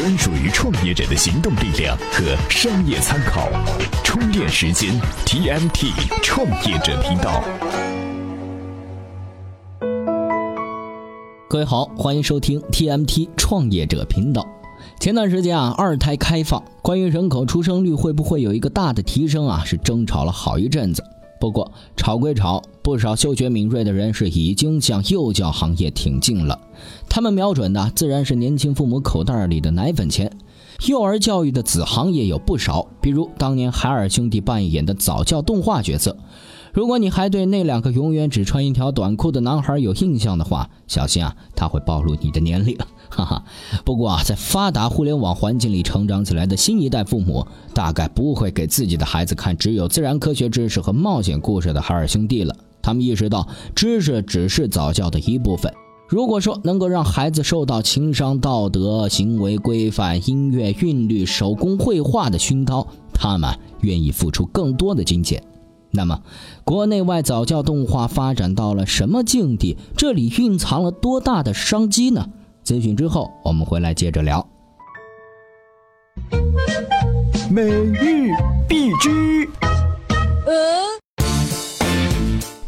专属于创业者的行动力量和商业参考。充电时间，TMT 创业者频道。各位好，欢迎收听 TMT 创业者频道。前段时间啊，二胎开放，关于人口出生率会不会有一个大的提升啊，是争吵了好一阵子。不过吵归吵，不少嗅觉敏锐的人士已经向幼教行业挺进了。他们瞄准的自然是年轻父母口袋里的奶粉钱。幼儿教育的子行业有不少，比如当年海尔兄弟扮演的早教动画角色。如果你还对那两个永远只穿一条短裤的男孩有印象的话，小心啊，他会暴露你的年龄。哈哈，不过啊，在发达互联网环境里成长起来的新一代父母，大概不会给自己的孩子看只有自然科学知识和冒险故事的海尔兄弟了。他们意识到，知识只是早教的一部分。如果说能够让孩子受到情商、道德、行为规范、音乐韵律、手工绘画的熏陶，他们愿意付出更多的金钱。那么，国内外早教动画发展到了什么境地？这里蕴藏了多大的商机呢？咨询之后，我们回来接着聊。每日必知。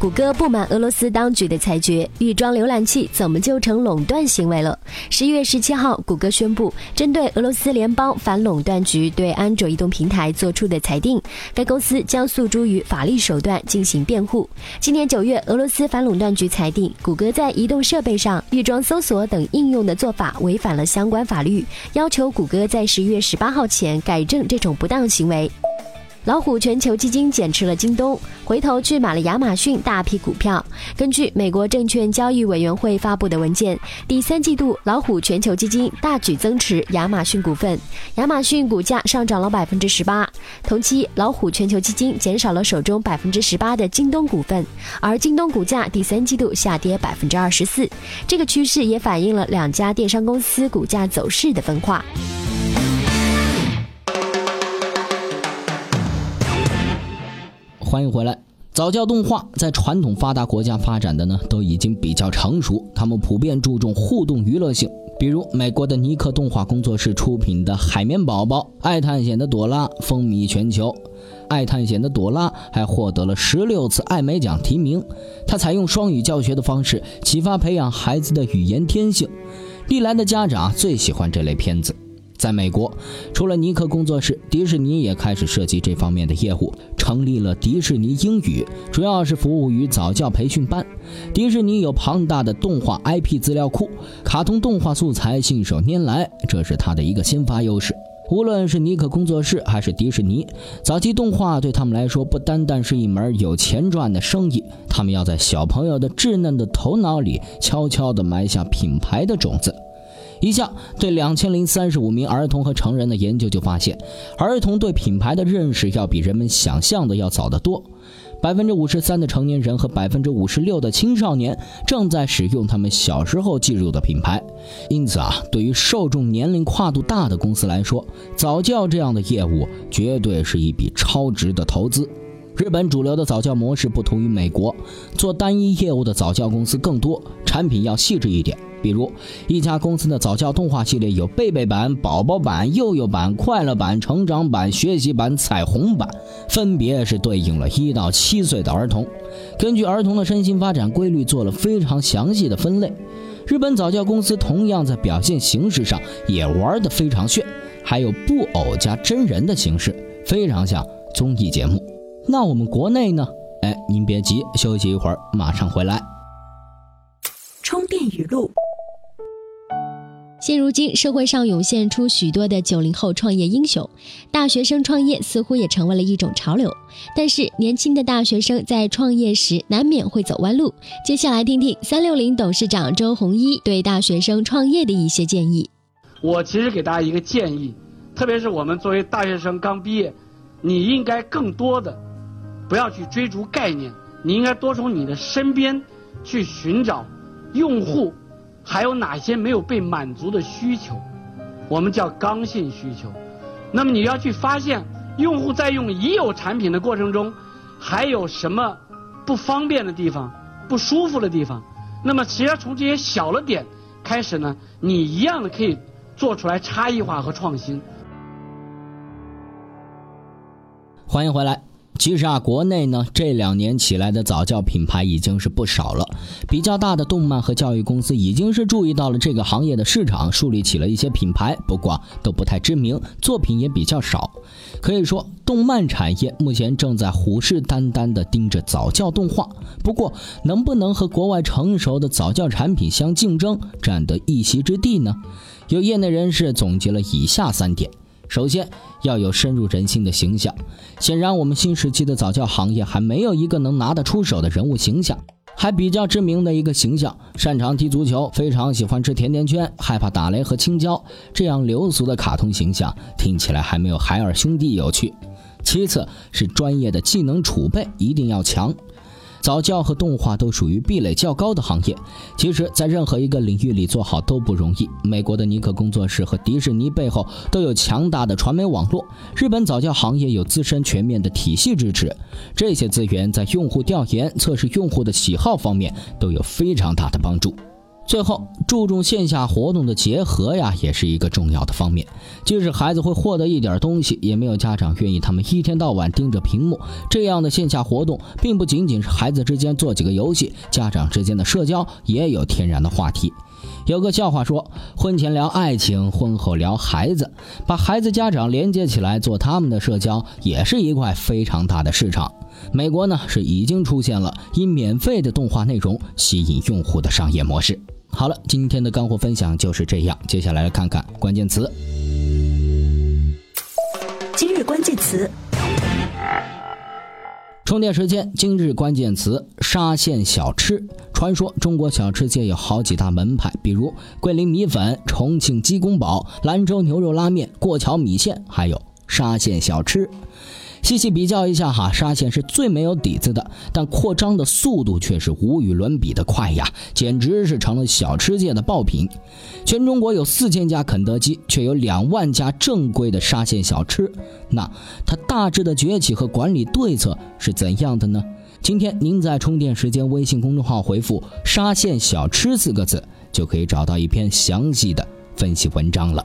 谷歌不满俄罗斯当局的裁决，预装浏览器怎么就成垄断行为了？十一月十七号，谷歌宣布针对俄罗斯联邦反垄断局对安卓移动平台作出的裁定，该公司将诉诸于法律手段进行辩护。今年九月，俄罗斯反垄断局裁定，谷歌在移动设备上预装搜索等应用的做法违反了相关法律，要求谷歌在十一月十八号前改正这种不当行为。老虎全球基金减持了京东，回头去买了亚马逊大批股票。根据美国证券交易委员会发布的文件，第三季度老虎全球基金大举增持亚马逊股份，亚马逊股价上涨了百分之十八。同期，老虎全球基金减少了手中百分之十八的京东股份，而京东股价第三季度下跌百分之二十四。这个趋势也反映了两家电商公司股价走势的分化。欢迎回来。早教动画在传统发达国家发展的呢，都已经比较成熟。他们普遍注重互动娱乐性，比如美国的尼克动画工作室出品的《海绵宝宝》《爱探险的朵拉》风靡全球。《爱探险的朵拉》还获得了十六次艾美奖提名。它采用双语教学的方式，启发培养孩子的语言天性。历来的家长最喜欢这类片子。在美国，除了尼克工作室，迪士尼也开始涉及这方面的业务，成立了迪士尼英语，主要是服务于早教培训班。迪士尼有庞大的动画 IP 资料库，卡通动画素材信手拈来，这是它的一个先发优势。无论是尼克工作室还是迪士尼，早期动画对他们来说不单单是一门有钱赚的生意，他们要在小朋友的稚嫩的头脑里悄悄地埋下品牌的种子。一项对两千零三十五名儿童和成人的研究就发现，儿童对品牌的认识要比人们想象的要早得多。百分之五十三的成年人和百分之五十六的青少年正在使用他们小时候记住的品牌。因此啊，对于受众年龄跨度大的公司来说，早教这样的业务绝对是一笔超值的投资。日本主流的早教模式不同于美国，做单一业务的早教公司更多，产品要细致一点。比如，一家公司的早教动画系列有贝贝版、宝宝版、幼幼版、快乐版、成长版、学习版、彩虹版，分别是对应了一到七岁的儿童，根据儿童的身心发展规律做了非常详细的分类。日本早教公司同样在表现形式上也玩得非常炫，还有布偶加真人的形式，非常像综艺节目。那我们国内呢？哎，您别急，休息一会儿，马上回来。充电语录。现如今，社会上涌现出许多的九零后创业英雄，大学生创业似乎也成为了一种潮流。但是，年轻的大学生在创业时难免会走弯路。接下来听听三六零董事长周鸿祎对大学生创业的一些建议。我其实给大家一个建议，特别是我们作为大学生刚毕业，你应该更多的不要去追逐概念，你应该多从你的身边去寻找用户。还有哪些没有被满足的需求？我们叫刚性需求。那么你要去发现，用户在用已有产品的过程中，还有什么不方便的地方、不舒服的地方？那么，只要从这些小了点开始呢，你一样的可以做出来差异化和创新。欢迎回来。其实啊，国内呢这两年起来的早教品牌已经是不少了。比较大的动漫和教育公司已经是注意到了这个行业的市场，树立起了一些品牌，不过都不太知名，作品也比较少。可以说，动漫产业目前正在虎视眈眈地盯着早教动画。不过，能不能和国外成熟的早教产品相竞争，占得一席之地呢？有业内人士总结了以下三点。首先要有深入人心的形象，显然我们新时期的早教行业还没有一个能拿得出手的人物形象，还比较知名的一个形象，擅长踢足球，非常喜欢吃甜甜圈，害怕打雷和青椒，这样流俗的卡通形象听起来还没有海尔兄弟有趣。其次是专业的技能储备一定要强。早教和动画都属于壁垒较高的行业，其实，在任何一个领域里做好都不容易。美国的尼克工作室和迪士尼背后都有强大的传媒网络，日本早教行业有自身全面的体系支持，这些资源在用户调研、测试用户的喜好方面都有非常大的帮助。最后，注重线下活动的结合呀，也是一个重要的方面。即使孩子会获得一点东西，也没有家长愿意他们一天到晚盯着屏幕。这样的线下活动，并不仅仅是孩子之间做几个游戏，家长之间的社交也有天然的话题。有个笑话说，婚前聊爱情，婚后聊孩子，把孩子家长连接起来做他们的社交，也是一块非常大的市场。美国呢，是已经出现了以免费的动画内容吸引用户的商业模式。好了，今天的干货分享就是这样。接下来来看看关键词。今日关键词：充电时间。今日关键词：沙县小吃。传说中国小吃界有好几大门派，比如桂林米粉、重庆鸡公煲、兰州牛肉拉面、过桥米线，还有沙县小吃。细细比较一下哈，沙县是最没有底子的，但扩张的速度却是无与伦比的快呀，简直是成了小吃界的爆品。全中国有四千家肯德基，却有两万家正规的沙县小吃，那它大致的崛起和管理对策是怎样的呢？今天您在充电时间微信公众号回复“沙县小吃”四个字，就可以找到一篇详细的分析文章了。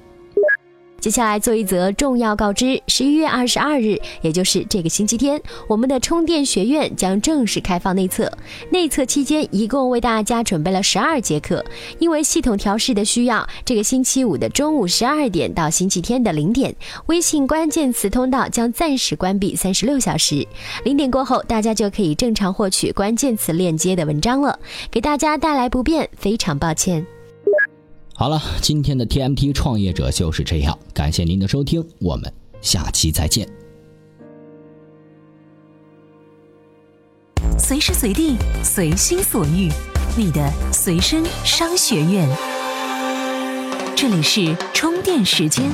接下来做一则重要告知：十一月二十二日，也就是这个星期天，我们的充电学院将正式开放内测。内测期间，一共为大家准备了十二节课。因为系统调试的需要，这个星期五的中午十二点到星期天的零点，微信关键词通道将暂时关闭三十六小时。零点过后，大家就可以正常获取关键词链接的文章了。给大家带来不便，非常抱歉。好了，今天的 TMT 创业者就是这样，感谢您的收听，我们下期再见。随时随地，随心所欲，你的随身商学院。这里是充电时间。